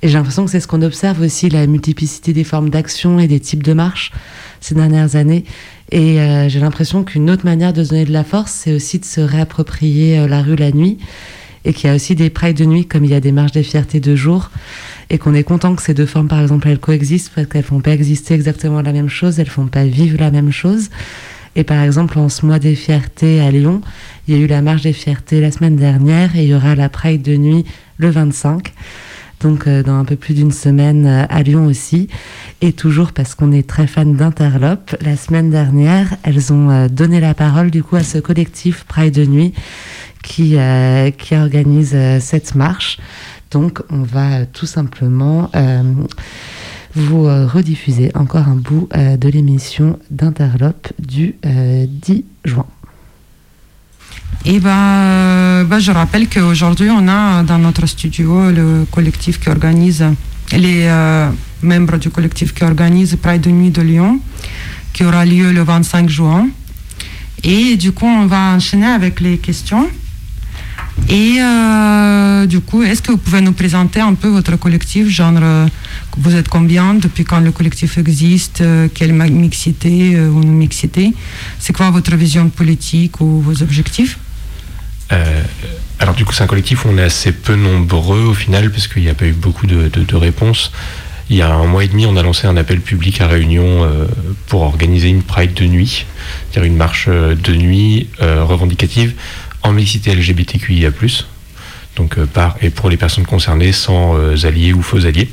Et j'ai l'impression que c'est ce qu'on observe aussi, la multiplicité des formes d'action et des types de marches ces dernières années. Et euh, j'ai l'impression qu'une autre manière de se donner de la force, c'est aussi de se réapproprier euh, la rue la nuit. Et qu'il y a aussi des prides de nuit, comme il y a des marches des fiertés de jour. Et qu'on est content que ces deux formes, par exemple, elles coexistent, parce qu'elles font pas exister exactement la même chose, elles font pas vivre la même chose. Et par exemple, en ce mois des fiertés à Lyon, il y a eu la marche des fiertés la semaine dernière et il y aura la Pride de nuit le 25. Donc euh, dans un peu plus d'une semaine euh, à Lyon aussi. Et toujours parce qu'on est très fan d'Interlope, la semaine dernière, elles ont euh, donné la parole du coup à ce collectif Pride de nuit qui, qui organise cette marche. Donc on va tout simplement vous rediffuser encore un bout de l'émission d'Interlope du euh, 10 juin. Et ben, euh, ben, je rappelle qu'aujourd'hui, on a dans notre studio le collectif qui organise, les euh, membres du collectif qui organise Pride de Nuit de Lyon, qui aura lieu le 25 juin. Et du coup, on va enchaîner avec les questions. Et euh, du coup, est-ce que vous pouvez nous présenter un peu votre collectif, genre, vous êtes combien, depuis quand le collectif existe, euh, quelle mixité euh, ou non-mixité C'est quoi votre vision politique ou vos objectifs? Euh, alors du coup, c'est un collectif où on est assez peu nombreux au final parce qu'il n'y a pas eu beaucoup de, réponses. Il y a un mois et demi, on a lancé un appel public à Réunion euh, pour organiser une Pride de nuit, c'est-à-dire une marche euh, de nuit revendicative en mixité LGBTQIA+, donc par et pour les personnes concernées sans alliés ou faux alliés.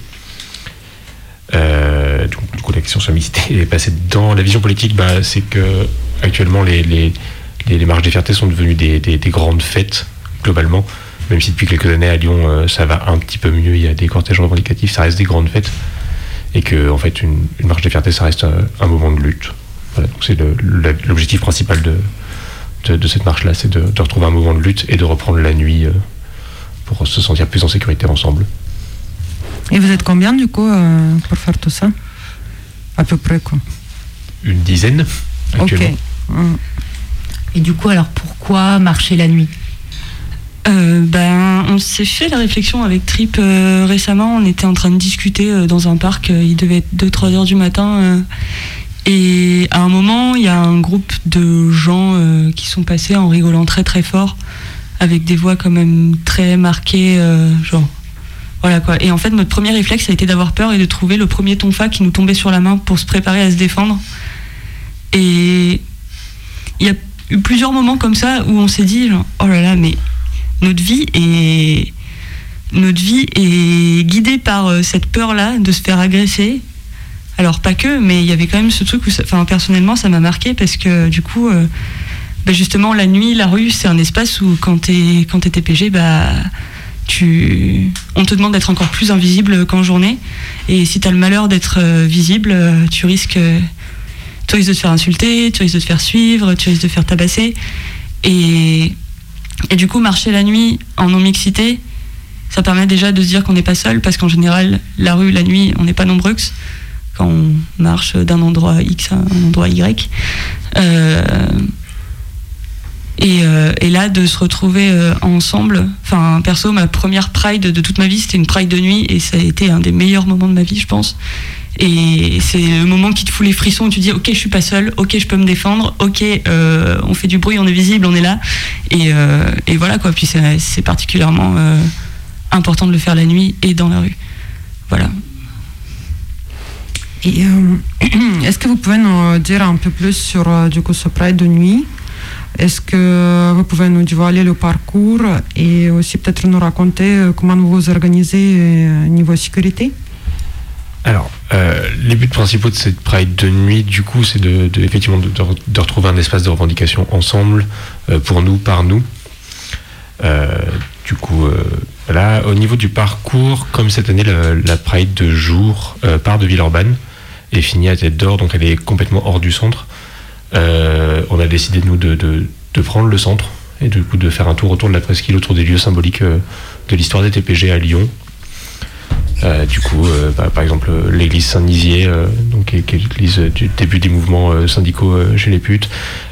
Donc, du coup, la question sur la mixité est passée dans la vision politique. Bah, c'est que actuellement les, les, les marches des fiertés sont devenues des, des- des grandes fêtes globalement. Même si depuis quelques années à Lyon euh, ça va un petit peu mieux, il y a des cortèges revendicatifs, ça reste des grandes fêtes. Et que en fait une, une marche des fiertés ça reste un, un moment de lutte. Voilà, donc c'est l'objectif principal de, de, de cette marche là, c'est de, de retrouver un moment de lutte et de reprendre la nuit euh, pour se sentir plus en sécurité ensemble. Et vous êtes combien du coup euh, pour faire tout ça? À peu près quoi. Une dizaine actuellement. Mm. Et du coup, alors pourquoi marcher la nuit? Euh, ben, on s'est fait la réflexion avec Trip euh, récemment. On était en train de discuter euh, dans un parc. il devait être 2-3 heures du matin. et à un moment, il y a un groupe de gens qui sont passés en rigolant très très fort, avec des voix quand même très marquées, genre. Voilà quoi. Et en fait, notre premier réflexe a été d'avoir peur et de trouver le premier tonfa qui nous tombait sur la main pour se préparer à se défendre. Et il y a eu plusieurs moments comme ça où on s'est dit oh là là mais notre vie est notre vie est guidée par euh, cette peur là de se faire agresser. Alors pas que mais il y avait quand même ce truc où enfin personnellement ça m'a marqué parce que du coup euh, bah, justement la nuit la rue c'est un espace où quand t'es quand t'es TPG bah tu on te demande d'être encore plus invisible qu'en journée. Et si t'as le malheur d'être euh, visible tu risques tu risques de te faire insulter, tu risques de te faire suivre, tu risques de te faire tabasser. Et, et du coup, marcher la nuit en non-mixité, ça permet déjà de se dire qu'on n'est pas seul, parce qu'en général, la rue, la nuit, on n'est pas nombreux quand on marche d'un endroit X à un endroit Y. Euh, et, euh, et là, de se retrouver euh, ensemble, enfin, perso, ma première Pride de toute ma vie, c'était une Pride de nuit, et ça a été un des meilleurs moments de ma vie, je pense. Et c'est le moment qui te fout les frissons où tu dis ok je suis pas seul, ok je peux me défendre, ok euh, on fait du bruit, on est visible, on est là. Et, euh, et voilà quoi, puis c'est particulièrement euh, important de le faire la nuit et dans la rue. Voilà. Et est-ce que vous pouvez nous dire un peu plus sur du coup ce Pride de nuit? Est-ce que vous pouvez nous dévoiler le parcours et aussi peut-être nous raconter comment vous vous organisez niveau sécurité? Alors, euh, les buts principaux de cette Pride de nuit, du coup, c'est de, effectivement de, retrouver un espace de revendication ensemble, euh, pour nous, par nous. Euh, du coup, voilà. Au niveau du parcours, comme cette année, la, la Pride de jour part de Villeurbanne et finit à Tête d'Or, donc elle est complètement hors du centre. On a décidé, nous, de, prendre le centre et du coup de faire un tour autour de la presqu'île, autour des lieux symboliques de l'histoire des TPG à Lyon. Euh, du coup, euh, bah, par exemple, euh, l'église Saint-Nizier, qui est, l'église du début des mouvements syndicaux chez les putes,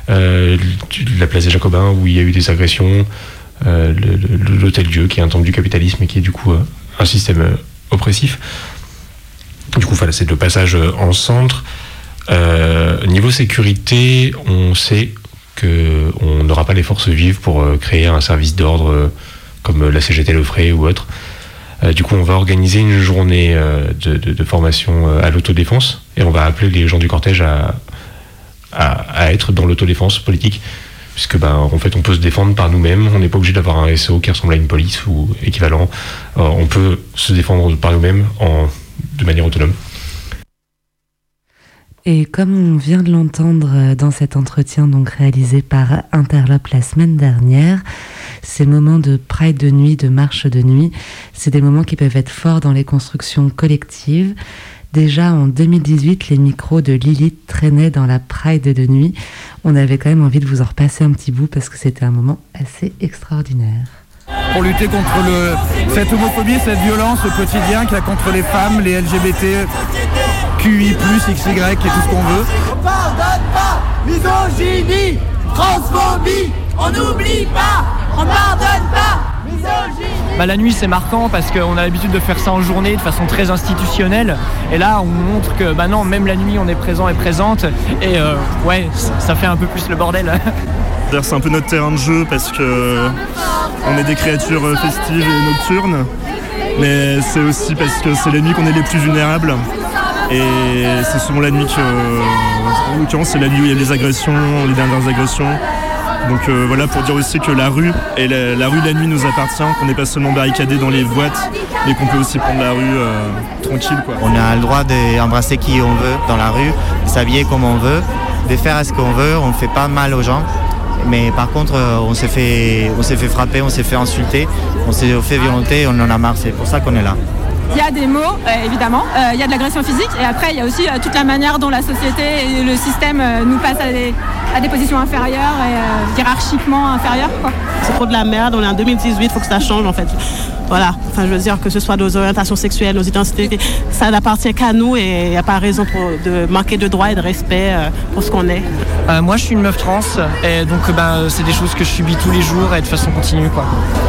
la place des Jacobins où il y a eu des agressions, euh, le- le- l'hôtel Dieu qui est un temple du capitalisme et qui est du coup un système oppressif. Du coup, voilà, c'est le passage en centre. Niveau sécurité, on sait que on n'aura pas les forces vives pour créer un service d'ordre comme la CGT le ferait ou autre. Euh, du coup, on va organiser une journée euh, de, formation euh, à l'autodéfense et on va appeler les gens du cortège à, à, être dans l'autodéfense politique. Puisque, ben, en fait, on peut se défendre par nous-mêmes. On n'est pas obligé d'avoir un SEO qui ressemble à une police ou équivalent. On peut se défendre par nous-mêmes de manière autonome. Et comme on vient de l'entendre dans cet entretien donc réalisé par Interlope la semaine dernière, ces moments de pride de nuit, de marche de nuit, c'est des moments qui peuvent être forts dans les constructions collectives. Déjà en 2018, les micros de Lilith traînaient dans la pride de nuit. On avait quand même envie de vous en repasser un petit bout parce que c'était un moment assez extraordinaire. pour lutter contre le, cette homophobie, cette violence au quotidien qu'il y a contre les femmes, les LGBT, QI, XY et tout ce qu'on veut. On pardonne pas Misogynie Transphobie On n'oublie pas On pardonne pas Misogynie Bah, la nuit c'est marquant parce qu'on a l'habitude de faire ça en journée de façon très institutionnelle et là on montre que bah non même la nuit on est présent et présente et euh, ouais ça fait un peu plus le bordel. C'est un peu notre terrain de jeu parce que on est des créatures euh, festives et nocturnes, mais c'est aussi parce que c'est la nuit qu'on est les plus vulnérables. Et c'est souvent la nuit que, en l'occurrence, c'est la nuit où il y a les agressions, les dernières agressions. Donc euh, voilà pour dire aussi que la rue et la, rue la nuit nous appartient, qu'on n'est pas seulement barricadé dans les boîtes, mais qu'on peut aussi prendre la rue euh, tranquille. On a le droit d'embrasser qui on veut dans la rue, de s'habiller comme on veut, de faire ce qu'on veut, on ne fait pas mal aux gens. Mais par contre, euh, on s'est fait, on s'est fait frapper, on s'est fait insulter, on s'est fait violenter, on en a marre, c'est pour ça qu'on est là. Il y a des mots, euh, évidemment, Euh, il y a de l'agression physique, et après il y a aussi euh, toute la manière dont la société et le système nous passent à des, à des positions inférieures et hiérarchiquement inférieures. C'est trop de la merde, on est en 2018, il faut que ça change en fait. Voilà, enfin je veux dire que ce soit nos orientations sexuelles, nos identités, ça n'appartient qu'à nous et il n'y a pas raison de manquer de droits et de respect euh, pour ce qu'on est. Euh, moi je suis une meuf trans et donc euh, bah, c'est des choses que je subis tous les jours et de façon continue quoi.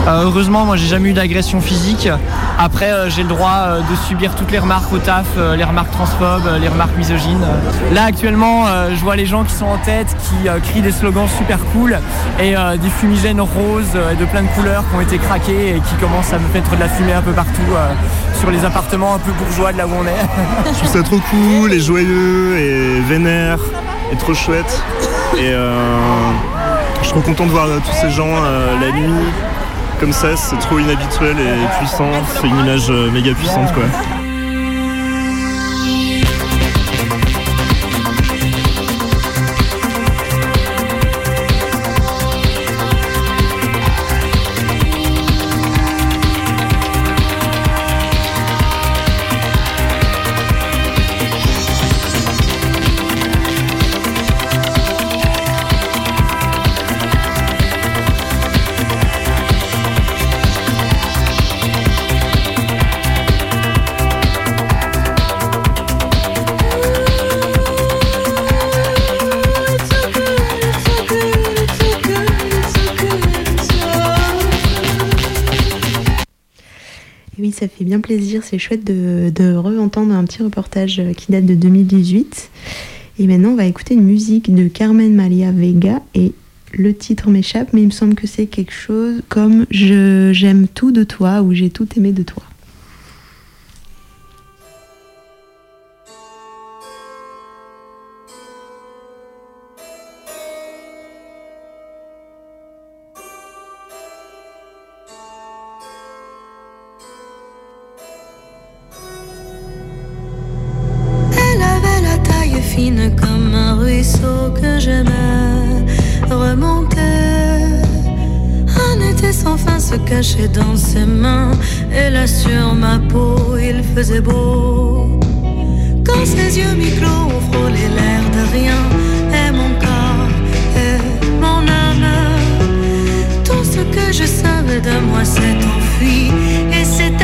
Heureusement moi j'ai jamais eu d'agression physique. Après j'ai le droit de subir toutes les remarques au taf, les remarques transphobes, les remarques misogynes. Là actuellement je vois les gens qui sont en tête, qui crient des slogans super cool et des fumigènes roses et de plein de couleurs qui ont été craqués et qui commencent à me mettre de la fumée un peu partout euh, sur les appartements un peu bourgeois de là où on est. Je trouve ça trop cool et joyeux et vénère et trop chouette. Et euh, je suis trop content de voir tous ces gens euh, la nuit comme ça, c'est trop inhabituel et puissant. C'est une image méga puissante quoi. Plaisir, c'est chouette de, de re-entendre un petit reportage euh, qui date de 2018. Et maintenant, on va écouter une musique de Carmen Maria Vega et le titre m'échappe, mais il me semble que c'est quelque chose comme Je j'aime tout de toi ou J'ai tout aimé de toi. J'aimais remonter. Un été sans fin se cachait dans ses mains, et là sur ma peau il faisait beau. Quand ses yeux mi-clos ont frôlé l'air de rien, et mon corps et mon âme, tout ce que je savais de moi s'est enfui, et c'est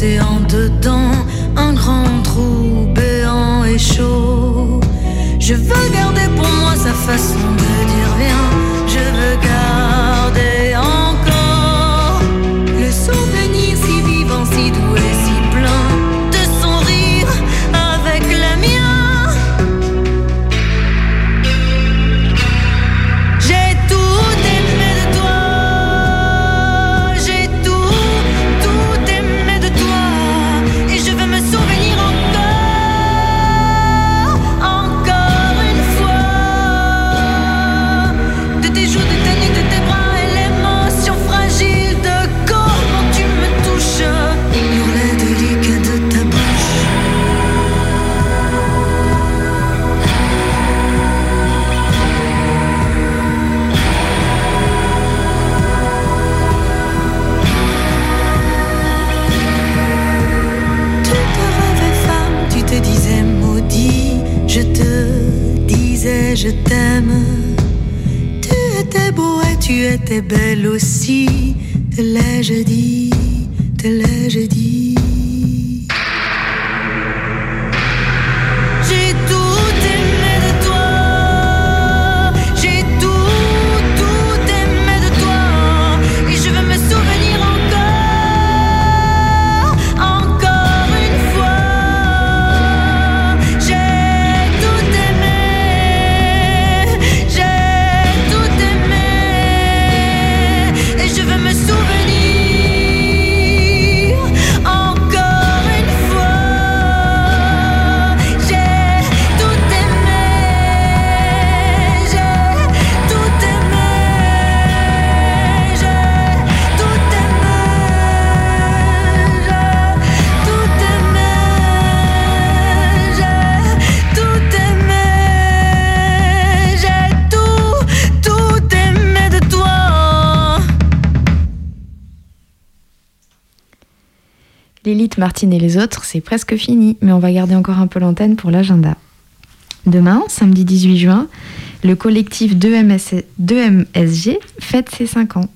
laissé en dedans L'élite Martine et les autres, c'est presque fini, mais on va garder encore un peu l'antenne pour l'agenda. Demain, samedi 18 juin, le collectif 2MS 2MSG fête ses 5 ans.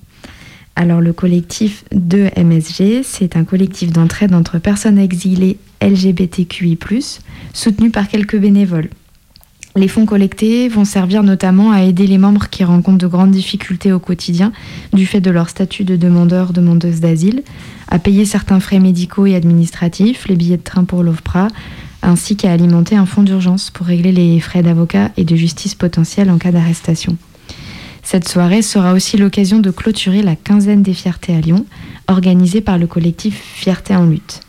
Alors le collectif 2MSG, c'est un collectif d'entraide entre personnes exilées LGBTQI+, soutenu par quelques bénévoles. Les fonds collectés vont servir notamment à aider les membres qui rencontrent de grandes difficultés au quotidien du fait de leur statut de demandeur, demandeuse d'asile, à payer certains frais médicaux et administratifs, les billets de train pour l'OFPRA, ainsi qu'à alimenter un fonds d'urgence pour régler les frais d'avocat et de justice potentiels en cas d'arrestation. Cette soirée sera aussi l'occasion de clôturer la quinzaine des fiertés à Lyon, organisée par le collectif Fierté en lutte.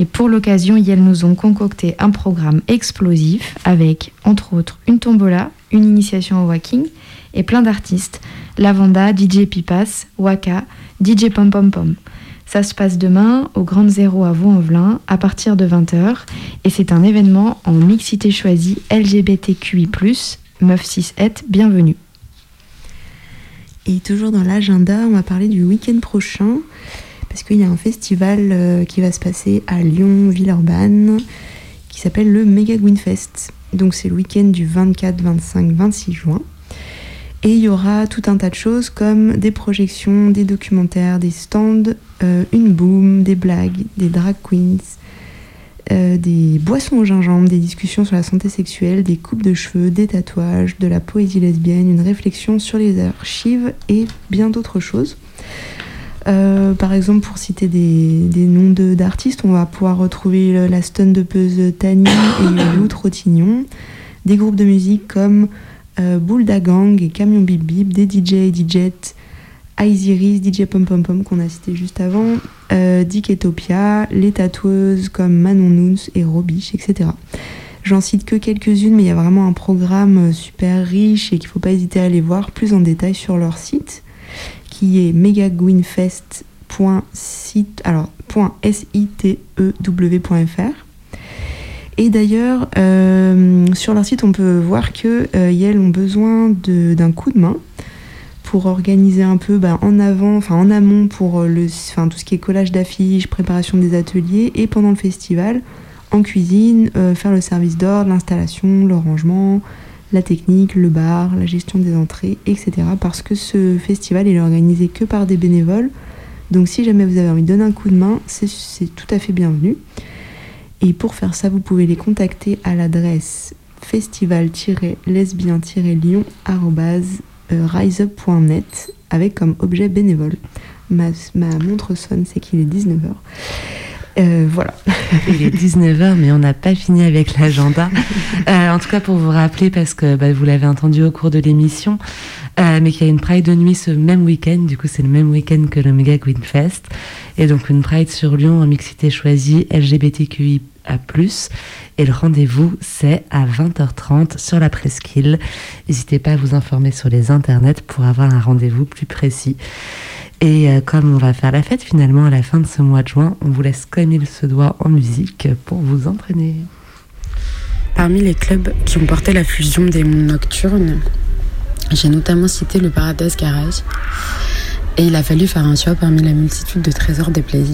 Et pour l'occasion, ils nous ont concocté un programme explosif avec, entre autres, une tombola, une initiation au walking et plein d'artistes Lavanda, DJ Pipas, Waka, DJ Pom Pom Pom. Ça se passe demain au Grand Zéro à Vaux-en-Velin à partir de 20h et c'est un événement en mixité choisie LGBTQI+, Meuf 6 bienvenue. Et toujours dans l'agenda, on va parler du week-end prochain, parce qu'il y a un festival euh, qui va se passer à Lyon, Villeurbanne, qui s'appelle le Mega Gwynfest. Donc c'est le week-end du 24, 25, 26 juin. Et il y aura tout un tas de choses comme des projections, des documentaires, des stands, euh, une boom, des blagues, des drag queens, euh, des boissons au gingembre, des discussions sur la santé sexuelle, des coupes de cheveux, des tatouages, de la poésie lesbienne, une réflexion sur les archives et bien d'autres choses. Euh, par exemple, pour citer des, des noms de- d'artistes, on va pouvoir retrouver le- la stun de peuse Tani et Lou Trottignon, des groupes de musique comme euh, Boulda Gang et Camion Bip Bip, des DJ et DJettes, Iziris, DJ Pom Pom Pom qu'on a cité juste avant, euh, Dick Etopia, les tatoueuses comme Manon Nunes et Robiche, etc. J'en cite que quelques-unes, mais il y a vraiment un programme super riche et qu'il ne faut pas hésiter à aller voir plus en détail sur leur site, qui est megagwinfest.site, alors .sitew.fr. Et d'ailleurs, euh, sur leur site, on peut voir que euh, Yale ont besoin d'un coup de main pour organiser un peu bah, en avant, enfin en amont pour euh, le, tout ce qui est collage d'affiches, préparation des ateliers et pendant le festival, en cuisine, euh, faire le service d'ordre, l'installation, le rangement, la technique, le bar, la gestion des entrées, etc. Parce que ce festival est organisé que par des bénévoles. Donc si jamais vous avez envie de donner un coup de main, c'est- tout à fait bienvenu. Et pour faire ça, vous pouvez les contacter à l'adresse festival-lyon-riseup.net avec comme objet bénévole. Ma, ma montre sonne, c'est qu'il est 19h. Euh, voilà. Il est 19h, mais on n'a pas fini avec l'agenda. Euh, en tout cas, pour vous rappeler, parce que bah, vous l'avez entendu au cours de l'émission, euh, mais qu'il y a une Pride de nuit ce même week-end. Du coup, c'est le même week-end que le Mega Green Fest. Et donc, une Pride sur Lyon en mixité choisie LGBTQIA. Et le rendez-vous, c'est à 20h30 sur la presqu'île. N'hésitez pas à vous informer sur les internets pour avoir un rendez-vous plus précis. Et euh, comme on va faire la fête finalement à la fin de ce mois de juin, on vous laisse comme il se doit en musique pour vous entraîner. Parmi les clubs qui ont porté la fusion des mondes nocturnes, j'ai notamment cité le Paradise Garage. Et il a fallu faire un choix parmi la multitude de trésors des playlists.